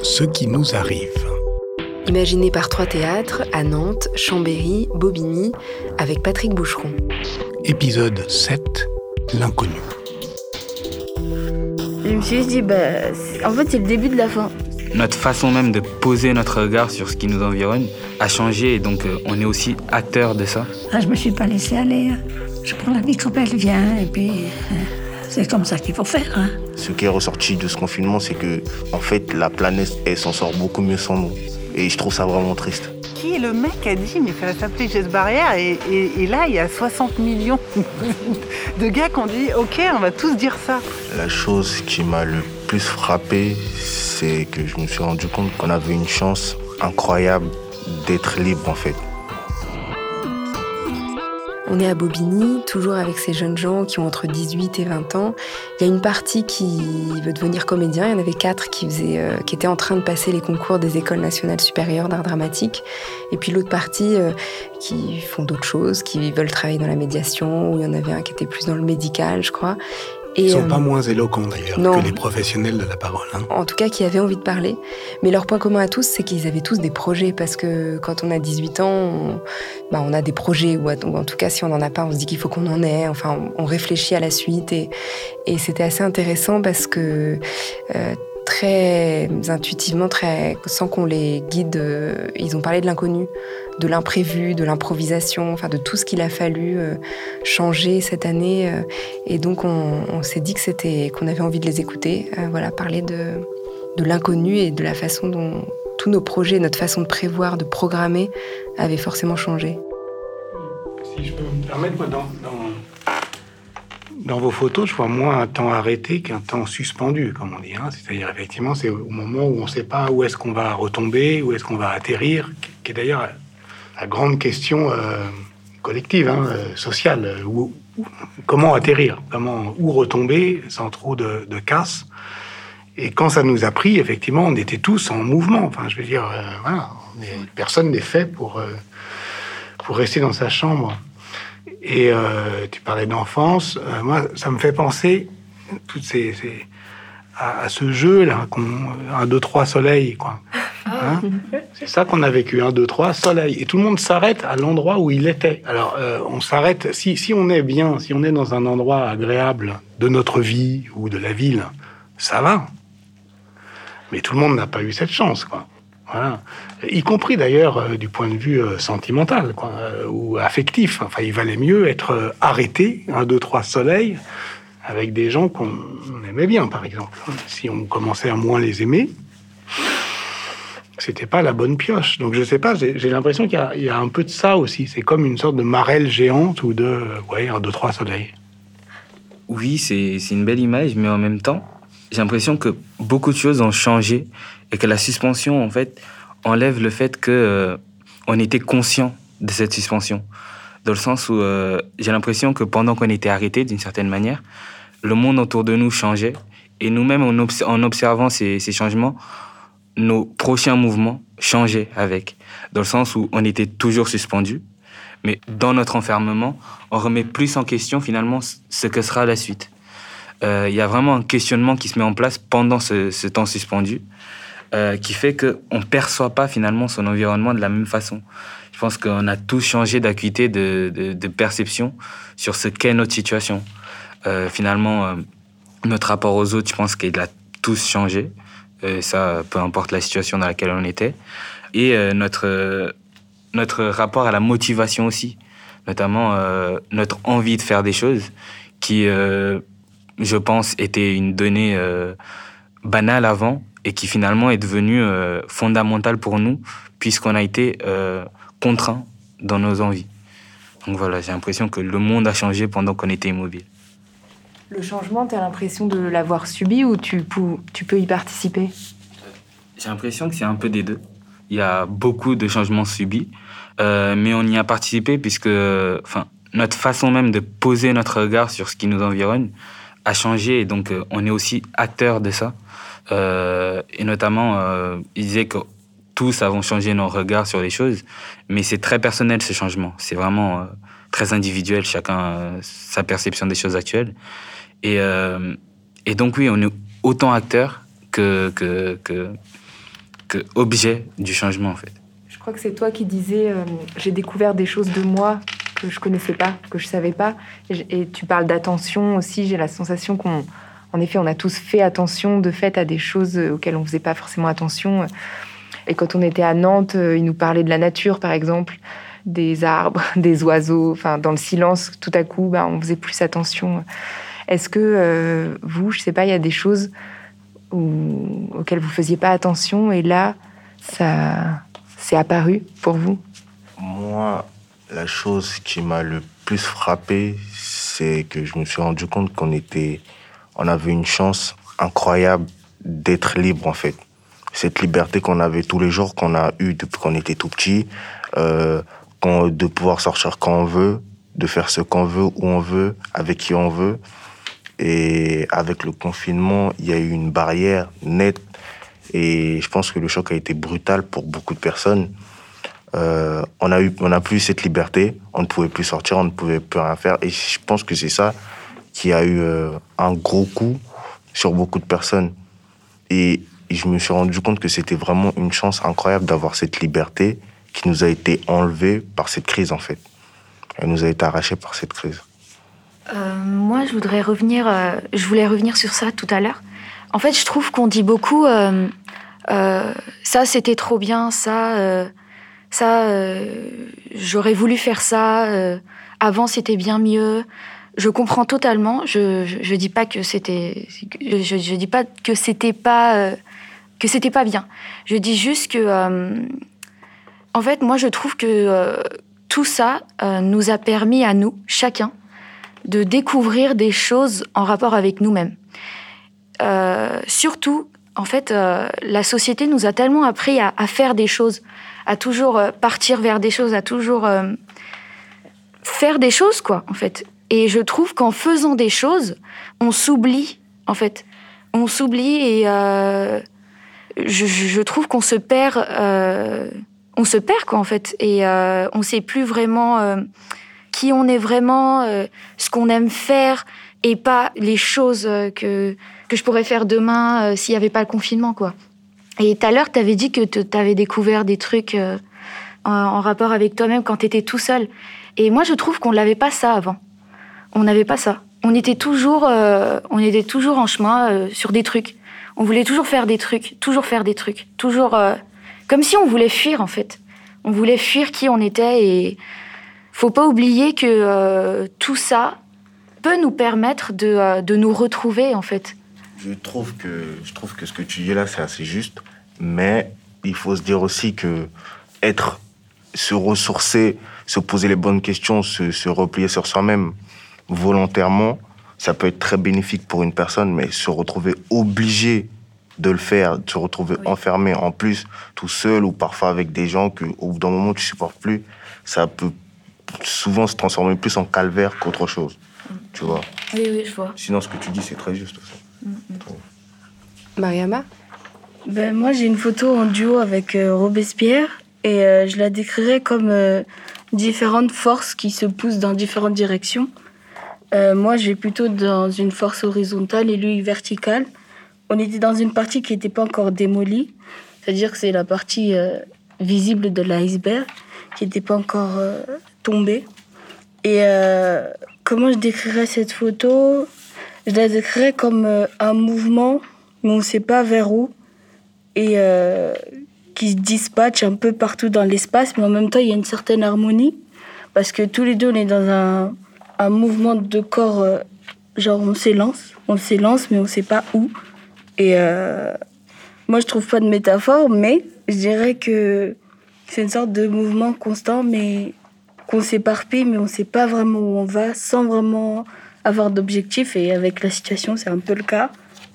Ce qui nous arrive. Imaginé par trois théâtres à Nantes, Chambéry, Bobigny, avec Patrick Boucheron. Épisode 7 L'inconnu. Je me suis dit, bah, en fait, c'est le début de la fin. Notre façon même de poser notre regard sur ce qui nous environne a changé et donc euh, on est aussi acteur de ça. Ah, je me suis pas laissé aller. Hein. Je prends la vie comme elle vient et puis euh, c'est comme ça qu'il faut faire. Hein. Ce qui est ressorti de ce confinement, c'est que en fait la planète elle s'en sort beaucoup mieux sans nous. Et je trouve ça vraiment triste. Qui est le mec qui a dit mais ça va s'appeler geste barrière et, et, et, là il y a 60 millions de gars qui ont dit ok on va tous dire ça. La chose qui m'a le plus frappé, c'est que je me suis rendu compte qu'on avait une chance incroyable d'être libre en fait. On est à Bobigny, toujours avec ces jeunes gens qui ont entre 18 et 20 ans. Il y a une partie qui veut devenir comédien. Il y en avait quatre euh, qui étaient en train de passer les concours des écoles nationales supérieures d'art dramatique. Et puis l'autre partie euh, qui font d'autres choses, qui veulent travailler dans la médiation. Ou il y en avait un qui était plus dans le médical, je crois. Ils ne sont euh, pas moins éloquents d'ailleurs que les professionnels de la parole. Hein. En tout cas, qui avaient envie de parler. Mais leur point commun à tous, c'est qu'ils avaient tous des projets. Parce que quand on a 18 ans, on, bah, on a des projets. Ou, en tout cas, si on n'en a pas, on se dit qu'il faut qu'on en ait. Enfin, on réfléchit à la suite. Et, et c'était assez intéressant parce que euh, très intuitivement, très, sans qu'on les guide, euh, ils ont parlé de l'inconnu, de l'imprévu, de l'improvisation, enfin de tout ce qu'il a fallu euh, changer cette année. Euh, et donc on, s'est dit que c'était qu'on avait envie de les écouter, voilà, parler de, de l'inconnu et de la façon dont tous nos projets, notre façon de prévoir, de programmer, avaient forcément changé. Si je peux me permettre, moi, dans, dans dans vos photos, je vois moins un temps arrêté qu'un temps suspendu, comme on dit. Hein. C'est-à-dire, effectivement, c'est au moment où on ne sait pas où est-ce qu'on va retomber, où est-ce qu'on va atterrir, qui est d'ailleurs la grande question euh, collective, hein, euh, sociale. Euh, où, comment atterrir comment, Où retomber sans trop de, de, casse Et quand ça nous a pris, effectivement, on était tous en mouvement. Enfin, je veux dire, personne n'est fait pour, pour rester dans sa chambre. Et euh, tu parlais d'enfance. Euh, moi, ça me fait penser toutes ces, ces à, à, ce jeu là, un, deux, trois soleil, quoi. Hein c'est ça qu'on a vécu, un, deux, trois soleil. Et tout le monde s'arrête à l'endroit où il était. Alors, euh, on s'arrête. Si, si on est bien, si on est dans un endroit agréable de notre vie ou de la ville, ça va. Mais tout le monde n'a pas eu cette chance, quoi. Y compris d'ailleurs euh, du point de vue euh, sentimental euh, ou affectif. Enfin, il valait mieux être arrêté, un, deux, trois soleils, avec des gens qu'on aimait bien, par exemple. Si on commençait à moins les aimer, c'était pas la bonne pioche. Donc je sais pas, j'ai l'impression qu'il y, y, a un peu de ça aussi. C'est comme une sorte de marelle géante ou de, ouais, un, deux, trois soleils. Oui, c'est une belle image, mais en même temps, j'ai l'impression que beaucoup de choses ont changé et que la suspension, en fait, enlève le fait que euh, on était conscient de cette suspension. Dans le sens où euh, j'ai l'impression que pendant qu'on était arrêté, d'une certaine manière, le monde autour de nous changeait. Et nous-mêmes, en, obs en, observant ces, changements, nos prochains mouvements changeaient avec. Dans le sens où on était toujours suspendu. Mais dans notre enfermement, on remet plus en question finalement ce que sera la suite. Il euh, y a vraiment un questionnement qui se met en place pendant ce temps suspendu euh, qui fait qu'on ne perçoit pas finalement son environnement de la même façon. Je pense qu'on a tous changé d'acuité de, de, perception sur ce qu'est notre situation. Euh, finalement, euh, notre rapport aux autres, je pense qu'il a tous changé. Ça, peu importe la situation dans laquelle on était. Et notre, notre rapport à la motivation aussi, notamment notre envie de faire des choses qui je pense, était une donnée banale avant et qui finalement est devenue euh, fondamentale pour nous puisqu'on a été euh, contraint dans nos envies. Donc voilà, j'ai l'impression que le monde a changé pendant qu'on était immobile. Le changement, tu as l'impression de l'avoir subi ou tu, tu peux y participer? J'ai l'impression que c'est un peu des deux. Il y a beaucoup de changements subis, euh, mais on y a participé puisque enfin, notre façon même de poser notre regard sur ce qui nous environne, a changé et donc euh, on est aussi acteur de ça. Euh, et notamment, euh, il disait que tous avons changé nos regards sur les choses, mais c'est très personnel ce changement. C'est vraiment très individuel, chacun sa perception des choses actuelles. Et, Et donc oui, on est autant acteur que, que, que, objet du changement en fait. Je crois que c'est toi qui disais j'ai découvert des choses de moi que je connaissais pas, que je savais pas. Et, tu parles d'attention aussi. J'ai la sensation qu'on, en effet, on a tous fait attention de fait à des choses auxquelles on faisait pas forcément attention. Et quand on était à Nantes, euh, il nous parlait de la nature, par exemple, des arbres, des oiseaux. Enfin, dans le silence, tout à coup, bah, on faisait plus attention. Est-ce que euh, vous, je sais pas, il y a des choses où- auxquelles vous faisiez pas attention et là, ça, c'est apparu pour vous? Moi, la chose qui m'a le plus frappé, c'est que je me suis rendu compte qu'on était, on avait une chance incroyable d'être libre en fait. Cette liberté qu'on avait tous les jours, qu'on a eue depuis qu'on était tout petit, euh, de pouvoir sortir quand on veut, de faire ce qu'on veut, où on veut, avec qui on veut. Et avec le confinement, il y a eu une barrière nette. Et je pense que le choc a été brutal pour beaucoup de personnes. Euh, on a eu, on n'a plus eu cette liberté. On ne pouvait plus sortir, on ne pouvait plus rien faire. Et je pense que c'est ça qui a eu euh, un gros coup sur beaucoup de personnes. Et je me suis rendu compte que c'était vraiment une chance incroyable d'avoir cette liberté qui nous a été enlevée par cette crise en fait. Elle nous a été arrachée par cette crise. Euh, moi, je voudrais revenir. je voulais revenir sur ça tout à l'heure. En fait, je trouve qu'on dit beaucoup. ça, c'était trop bien. Ça, ça, euh, j'aurais voulu faire ça. euh, avant, c'était bien mieux. Je comprends totalement. Je, je, je dis pas que c'était. Je, je dis pas que c'était pas euh, que c'était pas bien. Je dis juste que. en fait, moi, je trouve que tout ça nous a permis à nous, chacun, de découvrir des choses en rapport avec nous-mêmes. Surtout, en fait, la société nous a tellement appris à faire des choses, à toujours euh, partir vers des choses, à toujours euh, faire des choses, quoi, en fait. Et je trouve qu'en faisant des choses, on s'oublie, en fait. On s'oublie et euh, je, trouve qu'on se perd, on se perd, quoi, en fait. Et on sait plus vraiment qui on est vraiment, ce qu'on aime faire et pas les choses que, que je pourrais faire demain s'il n'y avait pas le confinement, quoi. Et tout à l'heure, tu avais dit que tu avais découvert des trucs euh, en, rapport avec toi-même quand tu étais tout seul. Et moi, je trouve qu'on n'avait pas ça avant. On n'avait pas ça. On était toujours, euh, on était toujours en chemin euh, sur des trucs. On voulait toujours faire des trucs, toujours faire des trucs, toujours comme si on voulait fuir en fait. On voulait fuir qui on était et faut pas oublier que tout ça peut nous permettre de, de nous retrouver en fait. Je trouve que, je trouve que ce que tu dis là, c'est assez juste. Mais il faut se dire aussi que être, se ressourcer, se poser les bonnes questions, se, se replier sur soi-même volontairement, ça peut être très bénéfique pour une personne, mais se retrouver obligé de le faire, de se retrouver enfermé en plus, tout seul ou parfois avec des gens que, au bout d'un moment, tu supportes plus, ça peut souvent se transformer plus en calvaire qu'autre chose. Tu vois? Oui, oui, je vois. Sinon, ce que tu dis, c'est très juste aussi. Mariama Ben, moi, j'ai une photo en duo avec euh, Robespierre et euh, je la décrirais comme euh, différentes forces qui se poussent dans différentes directions. Moi, je vais plutôt dans une force horizontale et lui verticale. On était dans une partie qui n'était pas encore démolie, c'est-à-dire que c'est la partie visible de l'iceberg qui n'était pas encore tombée. Et comment je décrirais cette photo? Je la décrirais comme euh, un mouvement, mais on ne sait pas vers où. Et euh, qui se dispatche un peu partout dans l'espace, mais en même temps, il y a une certaine harmonie, parce que tous les deux, on est dans un, mouvement de corps, euh, genre on s'élance, on s'élance, mais on ne sait pas où. Et moi, je trouve pas de métaphore, mais je dirais que c'est une sorte de mouvement constant, mais qu'on s'éparpille, mais on ne sait pas vraiment où on va, sans vraiment avoir d'objectif. Et avec la situation, c'est un peu le cas.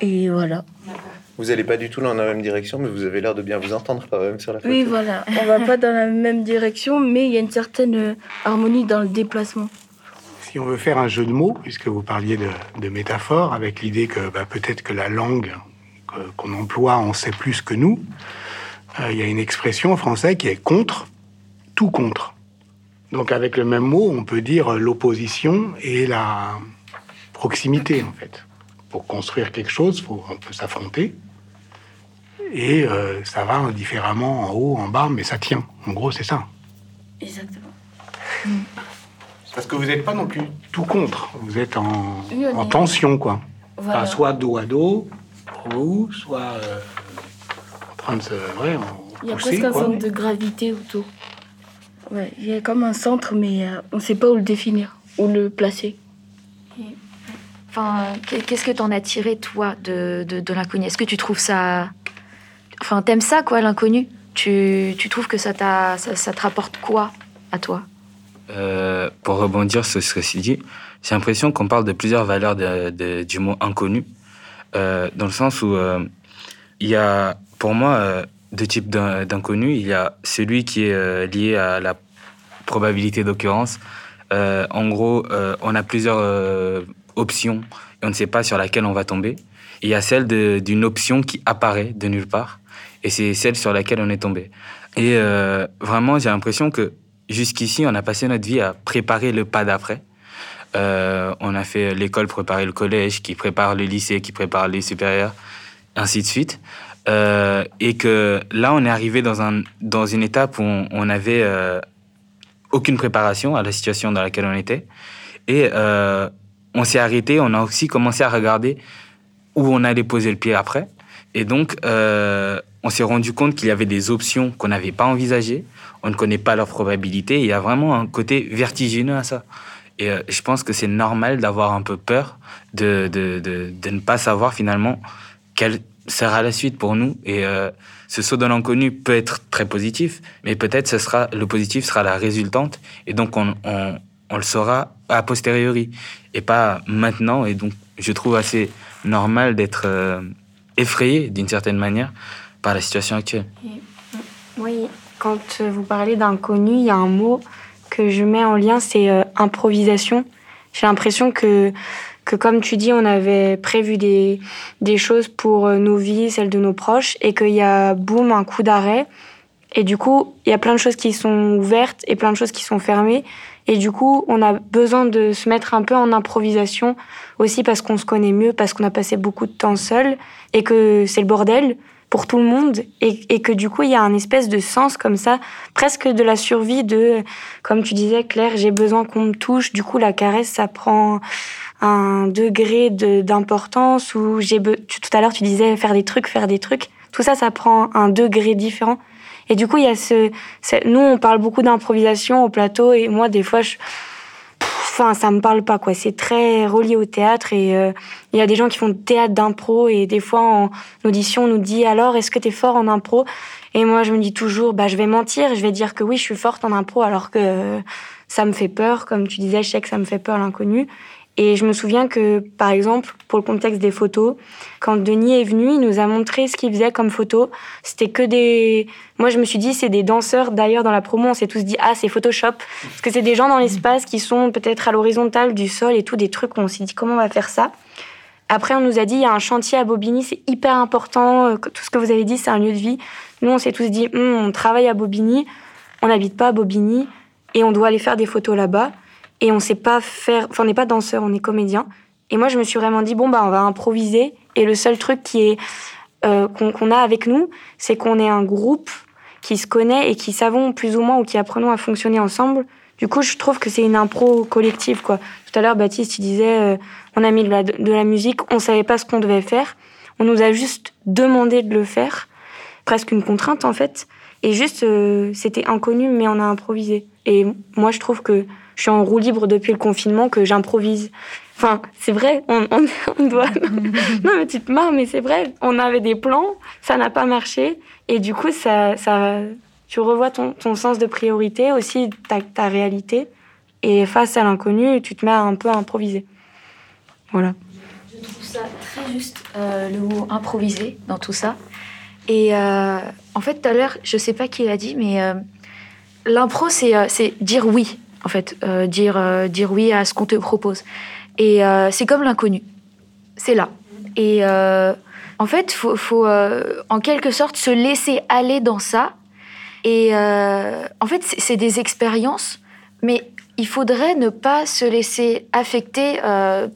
Et voilà. Vous n'allez pas du tout dans la même direction, mais vous avez l'air de bien vous entendre quand même sur la photo. Oui, voilà. On va pas dans la même direction, mais il y a une certaine euh, harmonie dans le déplacement. Si on veut faire un jeu de mots, puisque vous parliez de, de métaphore, avec l'idée que bah, peut-être que la langue qu'on emploie en sait plus que nous, euh, il y a une expression en français qui est contre, tout contre. Donc avec le même mot, on peut dire l'opposition et la proximité, en fait. pour construire quelque chose, faut un peu s'affronter. Et euh, ça va différemment en haut, en bas, mais ça tient. En gros, c'est ça. Exactement. Parce que vous n'êtes pas non plus tout contre. Vous êtes en, Oui, on en tension, quoi. Voilà. Enfin, soit dos à dos, vous, soit euh, en train de se. Ouais, Il y a presque un quoi. centre de gravité autour. Ouais, il y a comme un centre, mais euh, on ne sait pas où le définir, où le placer. Enfin, qu'est- qu'est-ce que t'en as tiré, toi, de, de, l'inconnu? Est-ce que tu trouves ça... Enfin, t'aimes ça, quoi, l'inconnu? Tu, tu trouves que ça, ça, ça te rapporte quoi à toi? Euh, pour rebondir sur ce que c'est dit, j'ai l'impression qu'on parle de plusieurs valeurs de- du mot inconnu, euh, dans le sens où euh, il y a, pour moi, euh, deux types d'in- d'inconnus. Il y a celui qui est euh, lié à la probabilité d'occurrence. Euh, en gros, euh, on a plusieurs options et on ne sait pas sur laquelle on va tomber. Il y a celle d'une option qui apparaît de nulle part et c'est celle sur laquelle on est tombé. Et euh, vraiment, j'ai l'impression que jusqu'ici, on a passé notre vie à préparer le pas d'après. Euh, on a fait l'école préparer le collège, qui prépare le lycée, qui prépare les supérieurs, ainsi de suite. Euh, et que là, on est arrivé dans, un, dans une étape où on, on avait euh, aucune préparation à la situation dans laquelle on était. Et on s'est arrêté, on a aussi commencé à regarder où on allait poser le pied après. Et donc, euh, on s'est rendu compte qu'il y avait des options qu'on n'avait pas envisagées. On ne connaît pas leurs probabilités. Il y a vraiment un côté vertigineux à ça. Et euh, je pense que c'est normal d'avoir un peu peur de, de, de, de ne pas savoir finalement quelle sera la suite pour nous. Et euh, ce saut dans l'inconnu peut être très positif, mais peut-être ce sera le positif sera la résultante. Et donc on, on, on le saura a posteriori et pas maintenant. Et donc je trouve assez normal d'être euh, effrayé d'une certaine manière par la situation actuelle. Oui, quand vous parlez d'inconnu, il y a un mot que je mets en lien, c'est euh, improvisation. J'ai l'impression que, que, comme tu dis, on avait prévu des, des choses pour euh, nos vies, celles de nos proches, et qu'il y a, boum, un coup d'arrêt. Et du coup, il y a plein de choses qui sont ouvertes et plein de choses qui sont fermées. Et du coup, on a besoin de se mettre un peu en improvisation aussi parce qu'on se connaît mieux, parce qu'on a passé beaucoup de temps seul et que c'est le bordel pour tout le monde et, que du coup, il y a un espèce de sens comme ça, presque de la survie de, comme tu disais, Claire, j'ai besoin qu'on me touche. Du coup, la caresse, ça prend un degré de- d'importance j'ai, tout à l'heure, tu disais faire des trucs, faire des trucs. Tout ça, ça prend un degré différent. Et du coup, il y a ce, nous, on parle beaucoup d'improvisation au plateau et moi, des fois, je, enfin, ça me parle pas, quoi. C'est très relié au théâtre et euh, il y a des gens qui font théâtre d'impro et des fois, en audition, on nous dit alors, est-ce que tu es fort en impro? Et moi, je me dis toujours, bah, je vais mentir, je vais dire que oui, je suis forte en impro alors que ça me fait peur. Comme tu disais, je sais que ça me fait peur l'inconnu. Et je me souviens que, par exemple, pour le contexte des photos, quand Denis est venu, il nous a montré ce qu'il faisait comme photo. C'était que des... Moi, je me suis dit, c'est des danseurs. D'ailleurs, dans la promo, on s'est tous dit, ah, c'est Photoshop. Parce que c'est des gens dans l'espace qui sont peut-être à l'horizontale du sol et tout, des trucs on s'est dit, comment on va faire ça? Après, on nous a dit, il y a un chantier à Bobigny, c'est hyper important. euh, Tout ce que vous avez dit, c'est un lieu de vie. Nous, on s'est tous dit, Hum, on travaille à Bobigny, on n'habite pas à Bobigny et on doit aller faire des photos là-bas et on sait pas faire enfin on n'est pas danseur on est comédien. Et moi je me suis vraiment dit bon bah on va improviser. Et le seul truc qui est euh, qu'on a avec nous c'est qu'on est un groupe qui se connaît et qui savons plus ou moins ou qui apprenons à fonctionner ensemble. Du coup je trouve que c'est une impro collective quoi. Tout à l'heure Baptiste il disait euh, on a mis de la, de la musique on savait pas ce qu'on devait faire. On nous a juste demandé de le faire. Presque une contrainte en fait. Et juste euh, c'était inconnu mais on a improvisé. Et moi je trouve que je suis en roue libre depuis le confinement que j'improvise. Enfin, c'est vrai, on, on, on doit. non, mais tu te marres, mais c'est vrai. On avait des plans, ça n'a pas marché. Et du coup, ça, ça, tu revois ton, ton sens de priorité, aussi ta, ta réalité. Et face à l'inconnu, tu te mets un peu à improviser. Voilà. Je trouve ça très juste, euh, le mot improviser dans tout ça. Et euh, en fait, tout à l'heure, je sais pas qui l'a dit, mais euh, l'impro, c'est euh, c'est dire oui, en fait. Euh, dire, euh, dire oui à ce qu'on te propose. Et euh, c'est comme l'inconnu. C'est là. Et en fait, il faut, faut en quelque sorte se laisser aller dans ça. Et en fait, c'est des expériences, mais il faudrait ne pas se laisser affecter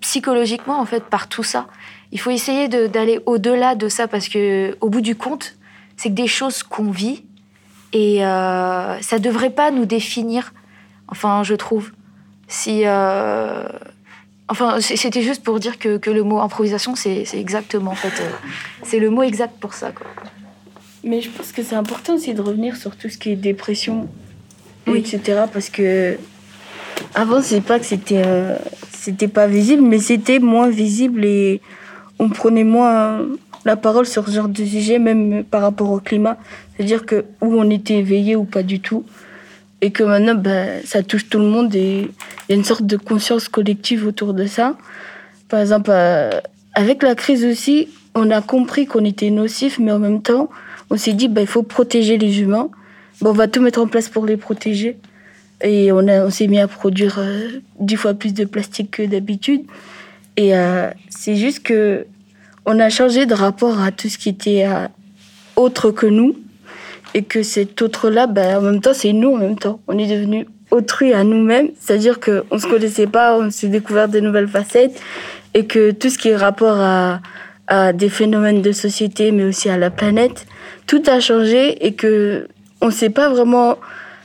psychologiquement en fait par tout ça. il faut essayer d'aller au-delà de ça parce que, au bout du compte, c'est que des choses qu'on vit et ça devrait pas nous définir. Enfin, je trouve. Si, euh, enfin, c'était juste pour dire que, que le mot improvisation, c'est exactement en fait, euh, c'est le mot exact pour ça. Quoi. Mais je pense que c'est important aussi de revenir sur tout ce qui est dépression, etc. Parce que avant, c'est pas que c'était euh, c'était pas visible, mais c'était moins visible et on prenait moins la parole sur ce genre de sujet, même par rapport au climat. C'est-à-dire que où on était éveillé ou pas du tout. Et que maintenant, ben, ça touche tout le monde et il y a une sorte de conscience collective autour de ça. Par exemple, euh, avec la crise aussi, on a compris qu'on était nocif, mais en même temps, on s'est dit, ben, il faut protéger les humains. Bon, on va tout mettre en place pour les protéger. Et on, on s'est mis à produire euh, dix fois plus de plastique que d'habitude. Et euh, c'est juste que on a changé de rapport à tout ce qui était autre que nous. Et que cet autre-là, ben, en même temps, c'est nous en même temps. On est devenu autrui à nous-mêmes. C'est-à-dire qu'on ne se connaissait pas, on s'est découvert des nouvelles facettes. Et que tout ce qui est rapport à, des phénomènes de société, mais aussi à la planète, tout a changé et que on ne sait pas vraiment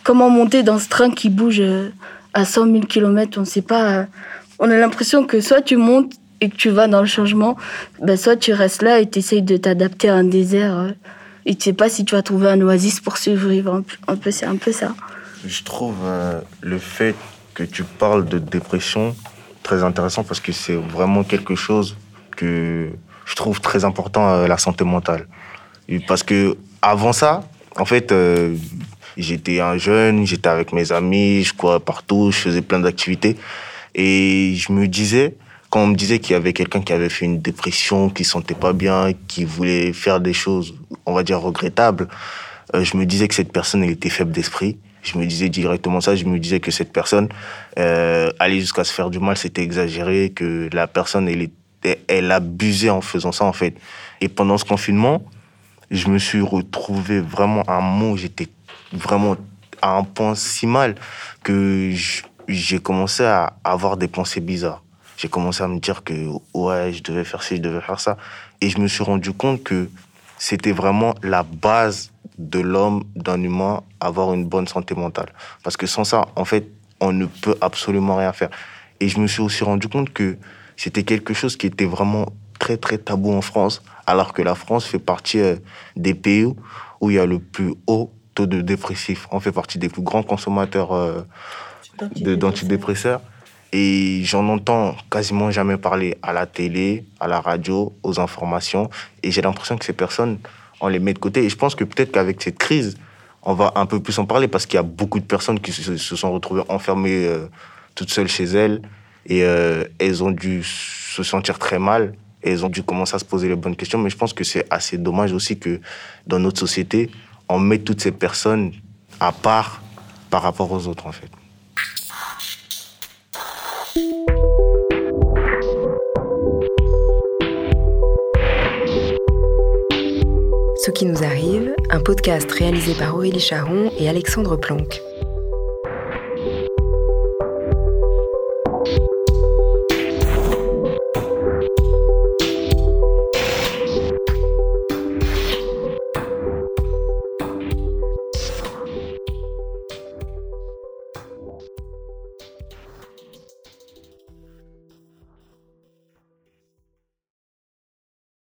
comment monter dans ce train qui bouge euh, à 100 000 km. On sait pas. Euh, on a l'impression que soit tu montes et que tu vas dans le changement, ben soit tu restes là et tu essayes de t'adapter à un désert euh, et tu sais pas si tu vas trouver un oasis pour survivre. Un peu, c'est un peu ça. Je trouve le fait que tu parles de dépression très intéressant parce que c'est vraiment quelque chose que je trouve très important à la santé mentale. Parce que avant ça, en fait, euh, j'étais un jeune, j'étais avec mes amis, je courais partout, je faisais plein d'activités. Et je me disais, quand on me disait qu'il y avait quelqu'un qui avait fait une dépression, qui ne sentait pas bien, qui voulait faire des choses, on va dire, regrettables, euh, je me disais que cette personne, elle était faible d'esprit. Je me disais directement ça, je me disais que cette personne euh, allait jusqu'à se faire du mal, c'était exagéré, que la personne, elle, elle abusait en faisant ça, en fait. Et pendant ce confinement, je me suis retrouvé vraiment à un moment où j'étais vraiment à un point si mal que j'ai commencé à avoir des pensées bizarres. J'ai commencé à me dire que ouais, je devais faire ci, je devais faire ça. Et je me suis rendu compte que c'était vraiment la base de l'homme, d'un humain, avoir une bonne santé mentale. Parce que sans ça, en fait, on ne peut absolument rien faire. Et je me suis aussi rendu compte que c'était quelque chose qui était vraiment très, très tabou en France, alors que la France fait partie euh, des pays où il y a le plus haut taux de dépressifs. On fait partie des plus grands consommateurs euh, d'antidépresseurs. Et j'en entends quasiment jamais parler à la télé, à la radio, aux informations. Et j'ai l'impression que ces personnes, on les met de côté. Et je pense que peut-être qu'avec cette crise, on va un peu plus en parler parce qu'il y a beaucoup de personnes qui se, sont retrouvées enfermées euh, toutes seules chez elles. Et elles ont dû se sentir très mal et elles ont dû commencer à se poser les bonnes questions. Mais je pense que c'est assez dommage aussi que dans notre société, on met toutes ces personnes à part par rapport aux autres, en fait. Ce qui nous arrive, un podcast réalisé par Aurélie Charon et Alexandre Planck.